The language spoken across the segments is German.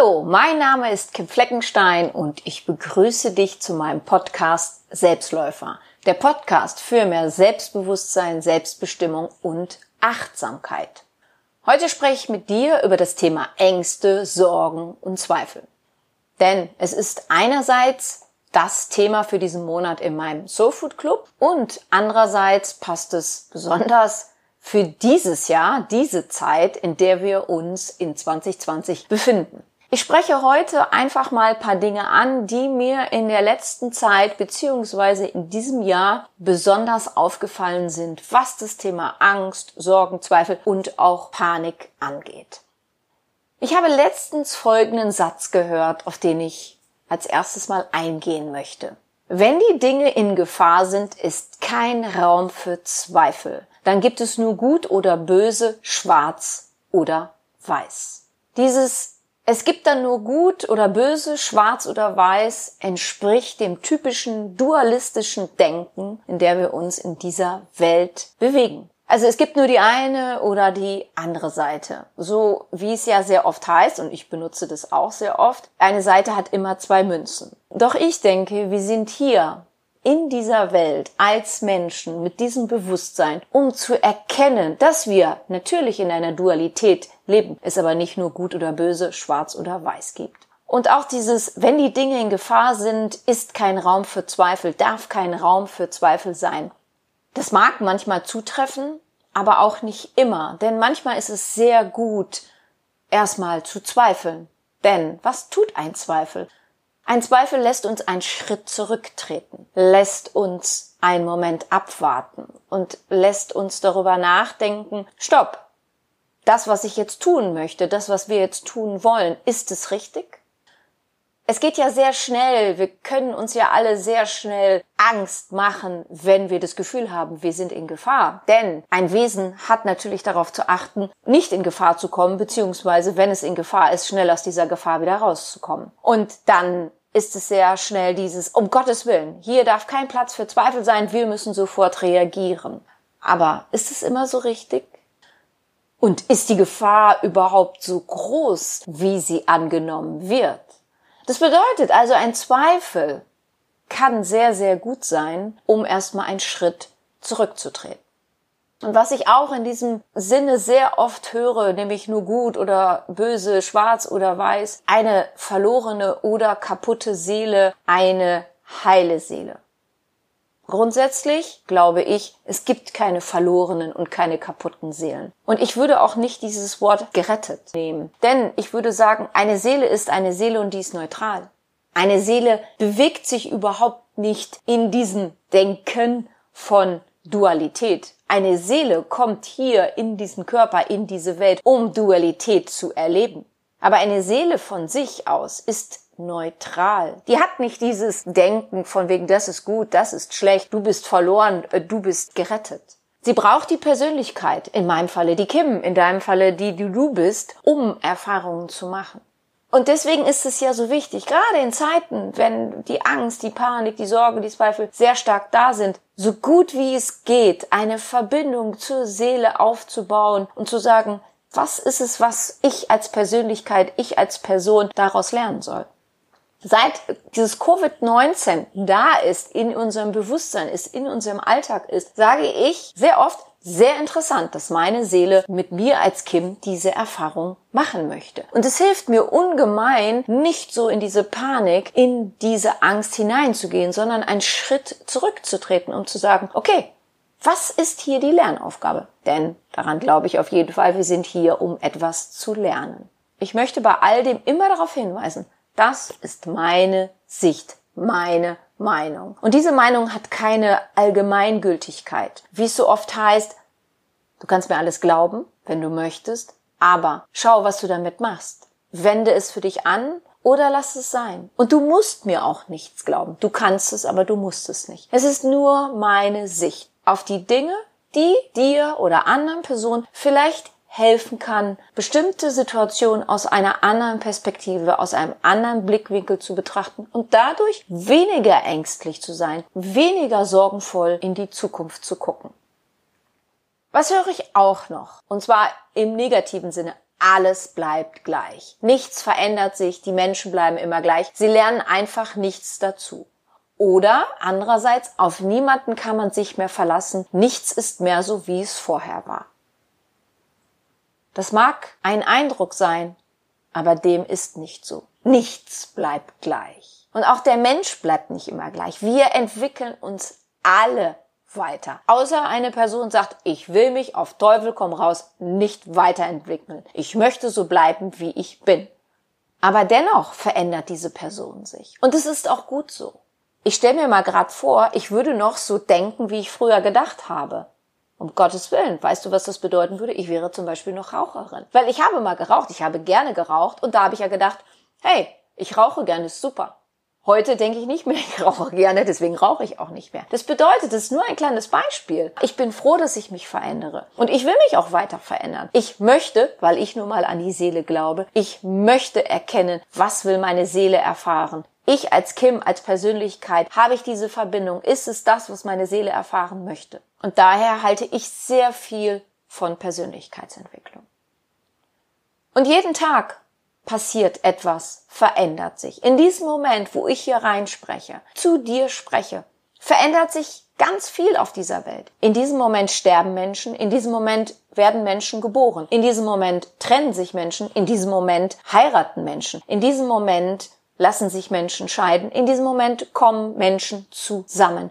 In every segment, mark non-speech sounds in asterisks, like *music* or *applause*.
Hallo, mein Name ist Kim Fleckenstein und ich begrüße dich zu meinem Podcast Selbstläufer. Der Podcast für mehr Selbstbewusstsein, Selbstbestimmung und Achtsamkeit. Heute spreche ich mit dir über das Thema Ängste, Sorgen und Zweifel. Denn es ist einerseits das Thema für diesen Monat in meinem Soul Food Club und andererseits passt es besonders für dieses Jahr, diese Zeit, in der wir uns in 2020 befinden. Ich spreche heute einfach mal ein paar Dinge an, die mir in der letzten Zeit beziehungsweise in diesem Jahr besonders aufgefallen sind, was das Thema Angst, Sorgen, Zweifel und auch Panik angeht. Ich habe letztens folgenden Satz gehört, auf den ich als erstes mal eingehen möchte. Wenn die Dinge in Gefahr sind, ist kein Raum für Zweifel. Dann gibt es nur gut oder böse, schwarz oder weiß. Dieses es gibt dann nur gut oder böse, schwarz oder weiß, entspricht dem typischen dualistischen Denken, in der wir uns in dieser Welt bewegen. Also es gibt nur die eine oder die andere Seite. So wie es ja sehr oft heißt, und ich benutze das auch sehr oft, eine Seite hat immer zwei Münzen. Doch ich denke, wir sind hier in dieser Welt als Menschen mit diesem Bewusstsein, um zu erkennen, dass wir natürlich in einer Dualität leben, es aber nicht nur gut oder böse, schwarz oder weiß gibt. Und auch dieses, wenn die Dinge in Gefahr sind, ist kein Raum für Zweifel, darf kein Raum für Zweifel sein. Das mag manchmal zutreffen, aber auch nicht immer, denn manchmal ist es sehr gut, erstmal zu zweifeln. Denn was tut ein Zweifel? Ein Zweifel lässt uns einen Schritt zurücktreten, lässt uns einen Moment abwarten und lässt uns darüber nachdenken, stopp, das, was ich jetzt tun möchte, das, was wir jetzt tun wollen, ist es richtig? Es geht ja sehr schnell, wir können uns ja alle sehr schnell Angst machen, wenn wir das Gefühl haben, wir sind in Gefahr. Denn ein Wesen hat natürlich darauf zu achten, nicht in Gefahr zu kommen, beziehungsweise wenn es in Gefahr ist, schnell aus dieser Gefahr wieder rauszukommen. Und dann ist es sehr schnell dieses, um Gottes Willen, hier darf kein Platz für Zweifel sein, wir müssen sofort reagieren. Aber ist es immer so richtig? Und ist die Gefahr überhaupt so groß, wie sie angenommen wird? Das bedeutet also, ein Zweifel kann sehr, sehr gut sein, um erstmal einen Schritt zurückzutreten. Und was ich auch in diesem Sinne sehr oft höre, nämlich nur gut oder böse, schwarz oder weiß, eine verlorene oder kaputte Seele, eine heile Seele. Grundsätzlich glaube ich, es gibt keine verlorenen und keine kaputten Seelen. Und ich würde auch nicht dieses Wort gerettet nehmen. Denn ich würde sagen, eine Seele ist eine Seele und die ist neutral. Eine Seele bewegt sich überhaupt nicht in diesem Denken von Dualität. Eine Seele kommt hier in diesen Körper, in diese Welt, um Dualität zu erleben. Aber eine Seele von sich aus ist neutral. Die hat nicht dieses Denken von wegen, das ist gut, das ist schlecht, du bist verloren, äh, du bist gerettet. Sie braucht die Persönlichkeit, in meinem Falle die Kim, in deinem Falle die, die du bist, um Erfahrungen zu machen. Und deswegen ist es ja so wichtig, gerade in Zeiten, wenn die Angst, die Panik, die Sorge, die Zweifel sehr stark da sind, so gut wie es geht, eine Verbindung zur Seele aufzubauen und zu sagen, was ist es, was ich als Persönlichkeit, ich als Person daraus lernen soll? Seit dieses Covid-19 da ist, in unserem Bewusstsein ist, in unserem Alltag ist, sage ich sehr oft, sehr interessant, dass meine Seele mit mir als Kim diese Erfahrung machen möchte. Und es hilft mir ungemein, nicht so in diese Panik, in diese Angst hineinzugehen, sondern einen Schritt zurückzutreten, um zu sagen, okay, was ist hier die Lernaufgabe? Denn daran glaube ich auf jeden Fall, wir sind hier, um etwas zu lernen. Ich möchte bei all dem immer darauf hinweisen, das ist meine Sicht, meine Meinung. Und diese Meinung hat keine Allgemeingültigkeit. Wie es so oft heißt, du kannst mir alles glauben, wenn du möchtest, aber schau, was du damit machst. Wende es für dich an oder lass es sein. Und du musst mir auch nichts glauben. Du kannst es, aber du musst es nicht. Es ist nur meine Sicht auf die Dinge, die dir oder anderen Personen vielleicht helfen kann, bestimmte Situationen aus einer anderen Perspektive, aus einem anderen Blickwinkel zu betrachten und dadurch weniger ängstlich zu sein, weniger sorgenvoll in die Zukunft zu gucken. Was höre ich auch noch? Und zwar im negativen Sinne. alles bleibt gleich. Nichts verändert sich, die Menschen bleiben immer gleich. Sie lernen einfach nichts dazu. Oder andererseits, auf niemanden kann man sich mehr verlassen. Nichts ist mehr so, wie es vorher war. Das mag ein Eindruck sein, aber dem ist nicht so. Nichts bleibt gleich. Und auch der Mensch bleibt nicht immer gleich. Wir entwickeln uns alle weiter. Außer eine Person sagt, ich will mich auf Teufel komm raus nicht weiterentwickeln. Ich möchte so bleiben, wie ich bin. Aber dennoch verändert diese Person sich. Und es ist auch gut so. Ich stelle mir mal gerade vor, ich würde noch so denken, wie ich früher gedacht habe. Um Gottes Willen, weißt du, was das bedeuten würde? Ich wäre zum Beispiel noch Raucherin. Weil ich habe mal geraucht, ich habe gerne geraucht und da habe ich ja gedacht, hey, ich rauche gerne, ist super. Heute denke ich nicht mehr, *laughs* ich rauche gerne, deswegen rauche ich auch nicht mehr. Das bedeutet, es ist nur ein kleines Beispiel. Ich bin froh, dass ich mich verändere. Und ich will mich auch weiter verändern. Ich möchte, weil ich nun mal an die Seele glaube, ich möchte erkennen, was will meine Seele erfahren. Ich als Kim, als Persönlichkeit, habe ich diese Verbindung? Ist es das, was meine Seele erfahren möchte? Und daher halte ich sehr viel von Persönlichkeitsentwicklung. Und jeden Tag passiert etwas, verändert sich. In diesem Moment, wo ich hier reinspreche, zu dir spreche, verändert sich ganz viel auf dieser Welt. In diesem Moment sterben Menschen, in diesem Moment werden Menschen geboren, in diesem Moment trennen sich Menschen, in diesem Moment heiraten Menschen, in diesem Moment lassen sich Menschen scheiden, in diesem Moment kommen Menschen zusammen.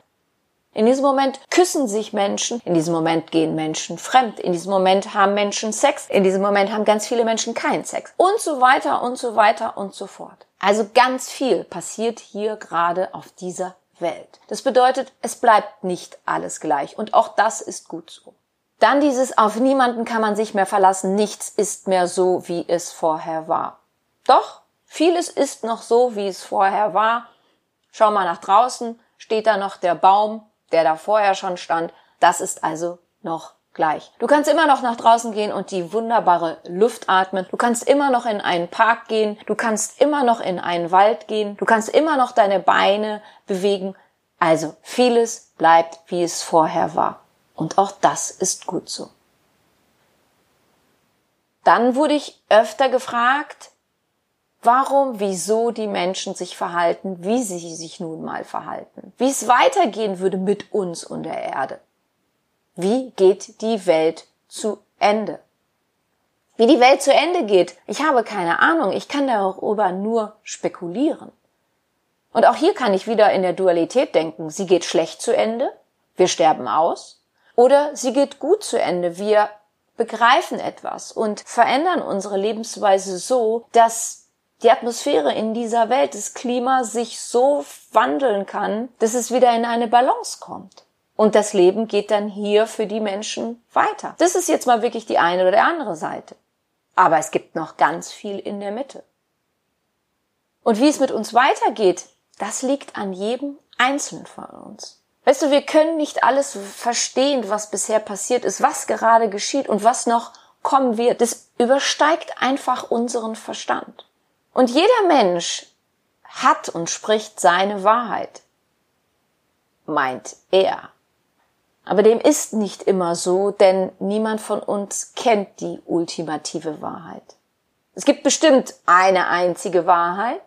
In diesem Moment küssen sich Menschen, in diesem Moment gehen Menschen fremd, in diesem Moment haben Menschen Sex, in diesem Moment haben ganz viele Menschen keinen Sex und so weiter und so weiter und so fort. Also ganz viel passiert hier gerade auf dieser Welt. Das bedeutet, es bleibt nicht alles gleich und auch das ist gut so. Dann dieses auf niemanden kann man sich mehr verlassen, nichts ist mehr so, wie es vorher war. Doch, vieles ist noch so, wie es vorher war. Schau mal nach draußen, steht da noch der Baum, der da vorher schon stand. Das ist also noch gleich. Du kannst immer noch nach draußen gehen und die wunderbare Luft atmen. Du kannst immer noch in einen Park gehen. Du kannst immer noch in einen Wald gehen. Du kannst immer noch deine Beine bewegen. Also vieles bleibt, wie es vorher war. Und auch das ist gut so. Dann wurde ich öfter gefragt, warum, wieso die Menschen sich verhalten, wie sie sich nun mal verhalten, wie es weitergehen würde mit uns und der Erde. Wie geht die Welt zu Ende? Wie die Welt zu Ende geht, ich habe keine Ahnung, ich kann darüber nur spekulieren. Und auch hier kann ich wieder in der Dualität denken, sie geht schlecht zu Ende, wir sterben aus, oder sie geht gut zu Ende, wir begreifen etwas und verändern unsere Lebensweise so, dass die Atmosphäre in dieser Welt, das Klima sich so wandeln kann, dass es wieder in eine Balance kommt. Und das Leben geht dann hier für die Menschen weiter. Das ist jetzt mal wirklich die eine oder andere Seite. Aber es gibt noch ganz viel in der Mitte. Und wie es mit uns weitergeht, das liegt an jedem Einzelnen von uns. Weißt du, wir können nicht alles verstehen, was bisher passiert ist, was gerade geschieht und was noch kommen wird. Das übersteigt einfach unseren Verstand. Und jeder Mensch hat und spricht seine Wahrheit, meint er. Aber dem ist nicht immer so, denn niemand von uns kennt die ultimative Wahrheit. Es gibt bestimmt eine einzige Wahrheit,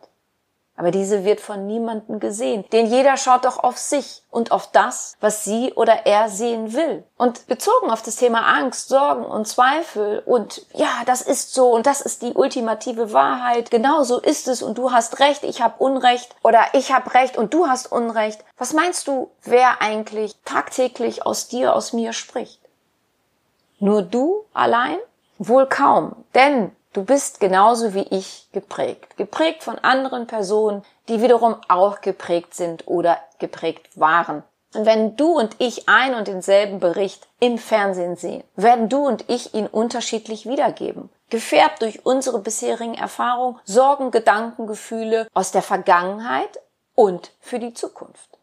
aber diese wird von niemandem gesehen, denn jeder schaut doch auf sich und auf das, was sie oder er sehen will. Und bezogen auf das Thema Angst, Sorgen und Zweifel und ja, das ist so und das ist die ultimative Wahrheit, genau so ist es und du hast recht, ich habe Unrecht oder ich habe recht und du hast Unrecht. Was meinst du, wer eigentlich tagtäglich aus dir, aus mir spricht? Nur du allein? Wohl kaum, denn Du bist genauso wie ich geprägt. Geprägt von anderen Personen, die wiederum auch geprägt sind oder geprägt waren. Und wenn du und ich ein und denselben Bericht im Fernsehen sehen, werden du und ich ihn unterschiedlich wiedergeben. Gefärbt durch unsere bisherigen Erfahrungen, Sorgen, Gedanken, Gefühle aus der Vergangenheit und für die Zukunft.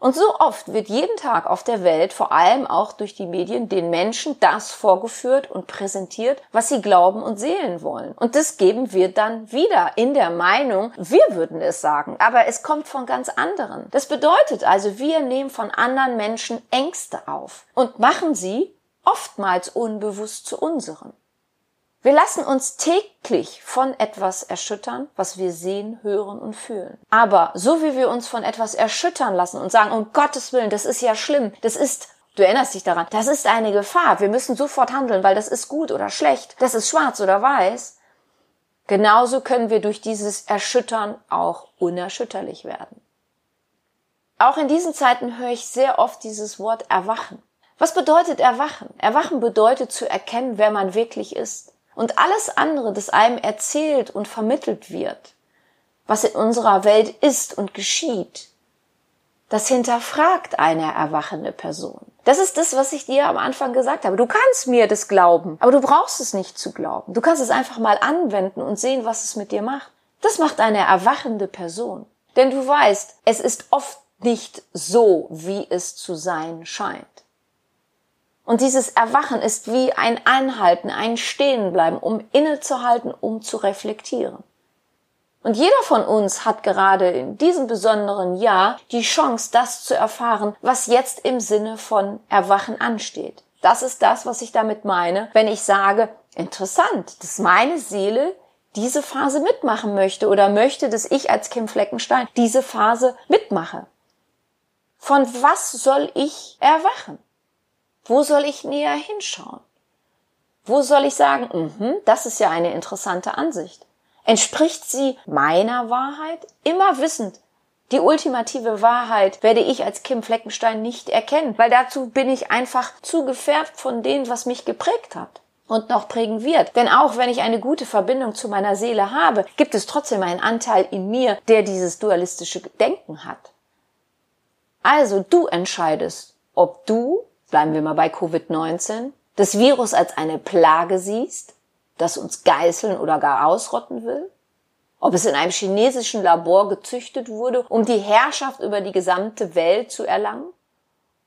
Und so oft wird jeden Tag auf der Welt, vor allem auch durch die Medien, den Menschen das vorgeführt und präsentiert, was sie glauben und sehen wollen. Und das geben wir dann wieder in der Meinung, wir würden es sagen, aber es kommt von ganz anderen. Das bedeutet also, wir nehmen von anderen Menschen Ängste auf und machen sie oftmals unbewusst zu unseren. Wir lassen uns täglich von etwas erschüttern, was wir sehen, hören und fühlen. Aber so wie wir uns von etwas erschüttern lassen und sagen, um Gottes Willen, das ist ja schlimm, das ist Du erinnerst dich daran, das ist eine Gefahr. Wir müssen sofort handeln, weil das ist gut oder schlecht. Das ist schwarz oder weiß. Genauso können wir durch dieses Erschüttern auch unerschütterlich werden. Auch in diesen Zeiten höre ich sehr oft dieses Wort Erwachen. Was bedeutet Erwachen? Erwachen bedeutet zu erkennen, wer man wirklich ist. Und alles andere, das einem erzählt und vermittelt wird, was in unserer Welt ist und geschieht, das hinterfragt eine erwachende Person. Das ist das, was ich dir am Anfang gesagt habe. Du kannst mir das glauben, aber du brauchst es nicht zu glauben. Du kannst es einfach mal anwenden und sehen, was es mit dir macht. Das macht eine erwachende Person. Denn du weißt, es ist oft nicht so, wie es zu sein scheint. Und dieses Erwachen ist wie ein Anhalten, ein Stehenbleiben, um innezuhalten, um zu reflektieren. Und jeder von uns hat gerade in diesem besonderen Jahr die Chance, das zu erfahren, was jetzt im Sinne von Erwachen ansteht. Das ist das, was ich damit meine, wenn ich sage, interessant, dass meine Seele diese Phase mitmachen möchte oder möchte, dass ich als Kim Fleckenstein diese Phase mitmache. Von was soll ich erwachen? Wo soll ich näher hinschauen? Wo soll ich sagen, mh, das ist ja eine interessante Ansicht? Entspricht sie meiner Wahrheit? Immer wissend, die ultimative Wahrheit werde ich als Kim Fleckenstein nicht erkennen, weil dazu bin ich einfach zu gefärbt von dem, was mich geprägt hat und noch prägen wird. Denn auch wenn ich eine gute Verbindung zu meiner Seele habe, gibt es trotzdem einen Anteil in mir, der dieses dualistische Denken hat. Also du entscheidest, ob du bleiben wir mal bei Covid-19, das Virus als eine Plage siehst, das uns geißeln oder gar ausrotten will? Ob es in einem chinesischen Labor gezüchtet wurde, um die Herrschaft über die gesamte Welt zu erlangen?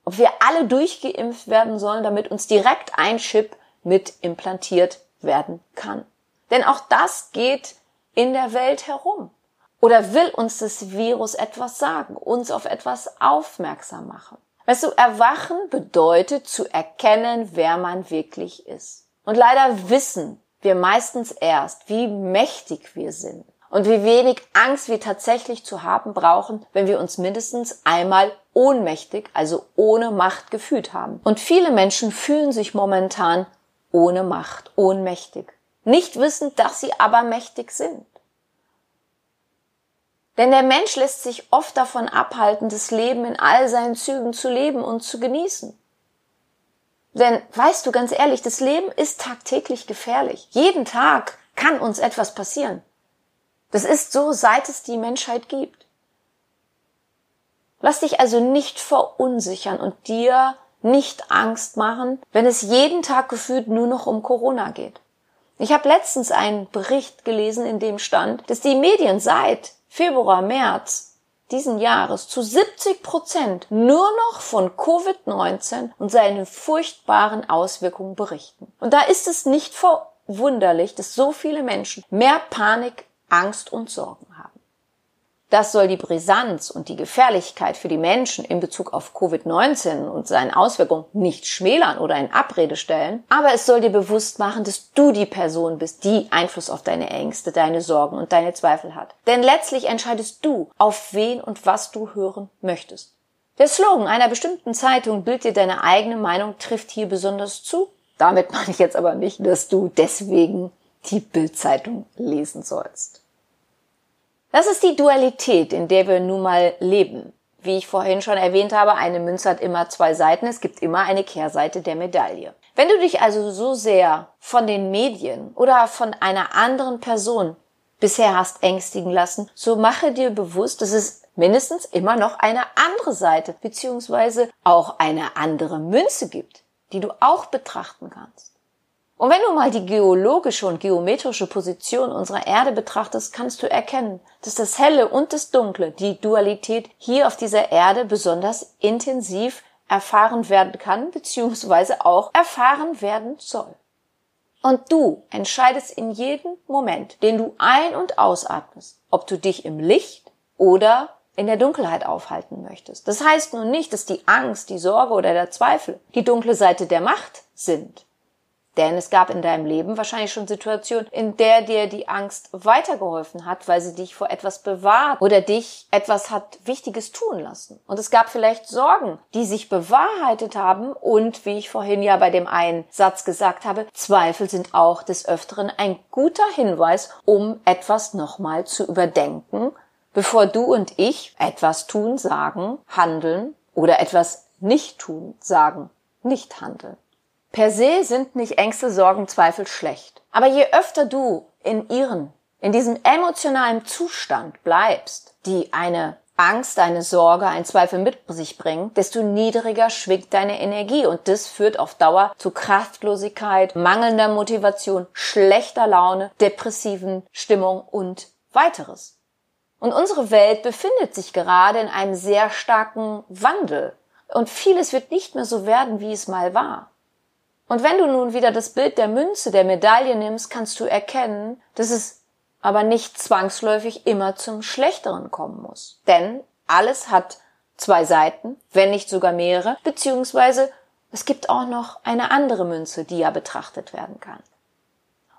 Ob wir alle durchgeimpft werden sollen, damit uns direkt ein Chip mit implantiert werden kann? Denn auch das geht in der Welt herum. Oder will uns das Virus etwas sagen, uns auf etwas aufmerksam machen? Weißt du, erwachen bedeutet zu erkennen, wer man wirklich ist. Und leider wissen wir meistens erst, wie mächtig wir sind und wie wenig Angst wir tatsächlich zu haben brauchen, wenn wir uns mindestens einmal ohnmächtig, also ohne Macht gefühlt haben. Und viele Menschen fühlen sich momentan ohne Macht, ohnmächtig. Nicht wissend, dass sie aber mächtig sind. Denn der Mensch lässt sich oft davon abhalten, das Leben in all seinen Zügen zu leben und zu genießen. Denn weißt du ganz ehrlich, das Leben ist tagtäglich gefährlich. Jeden Tag kann uns etwas passieren. Das ist so, seit es die Menschheit gibt. Lass dich also nicht verunsichern und dir nicht Angst machen, wenn es jeden Tag gefühlt nur noch um Corona geht. Ich habe letztens einen Bericht gelesen, in dem stand, dass die Medien seit Februar, März diesen Jahres zu 70 Prozent nur noch von Covid-19 und seinen furchtbaren Auswirkungen berichten. Und da ist es nicht verwunderlich, dass so viele Menschen mehr Panik, Angst und Sorgen haben. Das soll die Brisanz und die Gefährlichkeit für die Menschen in Bezug auf Covid-19 und seinen Auswirkungen nicht schmälern oder in Abrede stellen, aber es soll dir bewusst machen, dass du die Person bist, die Einfluss auf deine Ängste, deine Sorgen und deine Zweifel hat. Denn letztlich entscheidest du, auf wen und was du hören möchtest. Der Slogan einer bestimmten Zeitung Bild dir deine eigene Meinung trifft hier besonders zu. Damit meine ich jetzt aber nicht, dass du deswegen die Bildzeitung lesen sollst. Das ist die Dualität, in der wir nun mal leben. Wie ich vorhin schon erwähnt habe, eine Münze hat immer zwei Seiten, es gibt immer eine Kehrseite der Medaille. Wenn du dich also so sehr von den Medien oder von einer anderen Person bisher hast ängstigen lassen, so mache dir bewusst, dass es mindestens immer noch eine andere Seite beziehungsweise auch eine andere Münze gibt, die du auch betrachten kannst. Und wenn du mal die geologische und geometrische Position unserer Erde betrachtest, kannst du erkennen, dass das Helle und das Dunkle, die Dualität hier auf dieser Erde besonders intensiv erfahren werden kann, beziehungsweise auch erfahren werden soll. Und du entscheidest in jedem Moment, den du ein- und ausatmest, ob du dich im Licht oder in der Dunkelheit aufhalten möchtest. Das heißt nun nicht, dass die Angst, die Sorge oder der Zweifel die dunkle Seite der Macht sind. Denn es gab in deinem Leben wahrscheinlich schon Situationen, in der dir die Angst weitergeholfen hat, weil sie dich vor etwas bewahrt oder dich etwas hat Wichtiges tun lassen. Und es gab vielleicht Sorgen, die sich bewahrheitet haben und, wie ich vorhin ja bei dem einen Satz gesagt habe, Zweifel sind auch des Öfteren ein guter Hinweis, um etwas nochmal zu überdenken, bevor du und ich etwas tun, sagen, handeln oder etwas nicht tun, sagen, nicht handeln. Per se sind nicht Ängste, Sorgen, Zweifel schlecht. Aber je öfter du in ihren, in diesem emotionalen Zustand bleibst, die eine Angst, eine Sorge, ein Zweifel mit sich bringen, desto niedriger schwingt deine Energie und das führt auf Dauer zu Kraftlosigkeit, mangelnder Motivation, schlechter Laune, depressiven Stimmung und weiteres. Und unsere Welt befindet sich gerade in einem sehr starken Wandel und vieles wird nicht mehr so werden, wie es mal war. Und wenn du nun wieder das Bild der Münze, der Medaille nimmst, kannst du erkennen, dass es aber nicht zwangsläufig immer zum Schlechteren kommen muss. Denn alles hat zwei Seiten, wenn nicht sogar mehrere, beziehungsweise es gibt auch noch eine andere Münze, die ja betrachtet werden kann.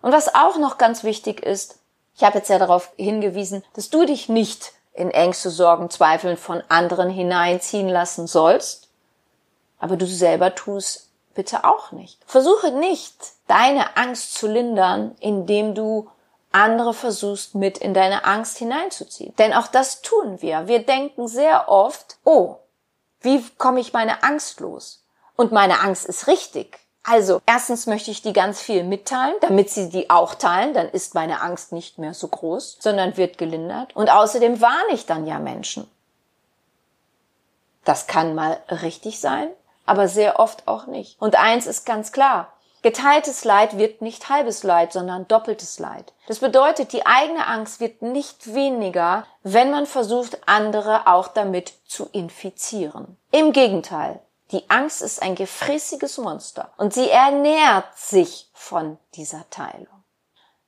Und was auch noch ganz wichtig ist, ich habe jetzt ja darauf hingewiesen, dass du dich nicht in Ängste, Sorgen, Zweifeln von anderen hineinziehen lassen sollst, aber du selber tust bitte auch nicht. Versuche nicht, deine Angst zu lindern, indem du andere versuchst mit in deine Angst hineinzuziehen. Denn auch das tun wir. Wir denken sehr oft, oh, wie komme ich meine Angst los? Und meine Angst ist richtig. Also, erstens möchte ich die ganz viel mitteilen, damit sie die auch teilen, dann ist meine Angst nicht mehr so groß, sondern wird gelindert. Und außerdem warne ich dann ja Menschen. Das kann mal richtig sein, aber sehr oft auch nicht. Und eins ist ganz klar. Geteiltes Leid wird nicht halbes Leid, sondern doppeltes Leid. Das bedeutet, die eigene Angst wird nicht weniger, wenn man versucht, andere auch damit zu infizieren. Im Gegenteil, die Angst ist ein gefräßiges Monster und sie ernährt sich von dieser Teilung.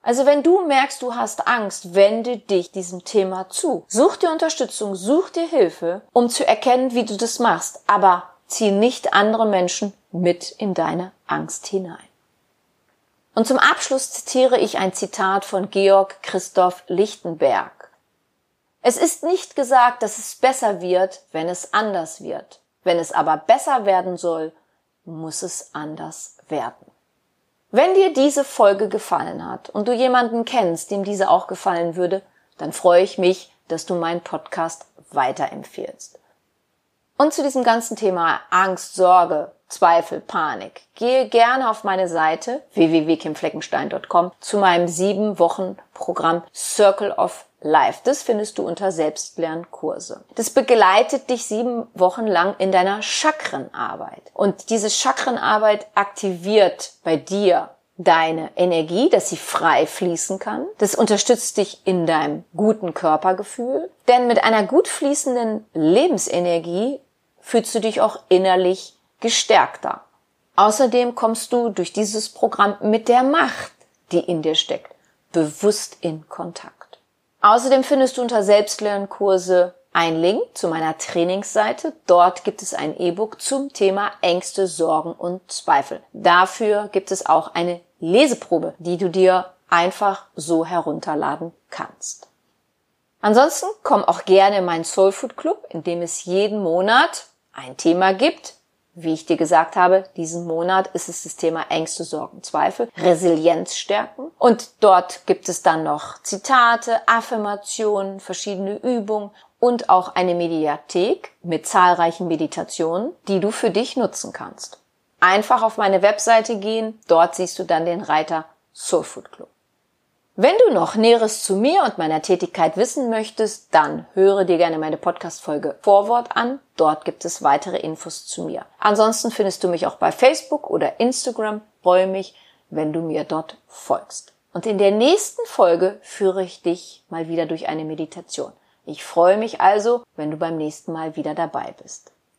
Also wenn du merkst, du hast Angst, wende dich diesem Thema zu. Such dir Unterstützung, such dir Hilfe, um zu erkennen, wie du das machst. Aber zieh nicht andere Menschen mit in deine Angst hinein. Und zum Abschluss zitiere ich ein Zitat von Georg Christoph Lichtenberg. Es ist nicht gesagt, dass es besser wird, wenn es anders wird. Wenn es aber besser werden soll, muss es anders werden. Wenn dir diese Folge gefallen hat und du jemanden kennst, dem diese auch gefallen würde, dann freue ich mich, dass du meinen Podcast weiterempfehlst. Und zu diesem ganzen Thema Angst, Sorge, Zweifel, Panik, gehe gerne auf meine Seite www.kimfleckenstein.com zu meinem sieben Wochen Programm Circle of Life. Das findest du unter Selbstlernkurse. Das begleitet dich sieben Wochen lang in deiner Chakrenarbeit. Und diese Chakrenarbeit aktiviert bei dir deine Energie, dass sie frei fließen kann. Das unterstützt dich in deinem guten Körpergefühl. Denn mit einer gut fließenden Lebensenergie fühlst du dich auch innerlich gestärkter. Außerdem kommst du durch dieses Programm mit der Macht, die in dir steckt, bewusst in Kontakt. Außerdem findest du unter Selbstlernkurse einen Link zu meiner Trainingsseite. Dort gibt es ein E-Book zum Thema Ängste, Sorgen und Zweifel. Dafür gibt es auch eine Leseprobe, die du dir einfach so herunterladen kannst. Ansonsten komm auch gerne in meinen Soul Food Club, in dem es jeden Monat ein Thema gibt. Wie ich dir gesagt habe, diesen Monat ist es das Thema Ängste, Sorgen, Zweifel, Resilienz stärken. Und dort gibt es dann noch Zitate, Affirmationen, verschiedene Übungen und auch eine Mediathek mit zahlreichen Meditationen, die du für dich nutzen kannst. Einfach auf meine Webseite gehen, dort siehst du dann den Reiter Soul Food Club. Wenn du noch Näheres zu mir und meiner Tätigkeit wissen möchtest, dann höre dir gerne meine Podcast-Folge Vorwort an. Dort gibt es weitere Infos zu mir. Ansonsten findest du mich auch bei Facebook oder Instagram. freue mich, wenn du mir dort folgst. Und in der nächsten Folge führe ich dich mal wieder durch eine Meditation. Ich freue mich also, wenn du beim nächsten Mal wieder dabei bist.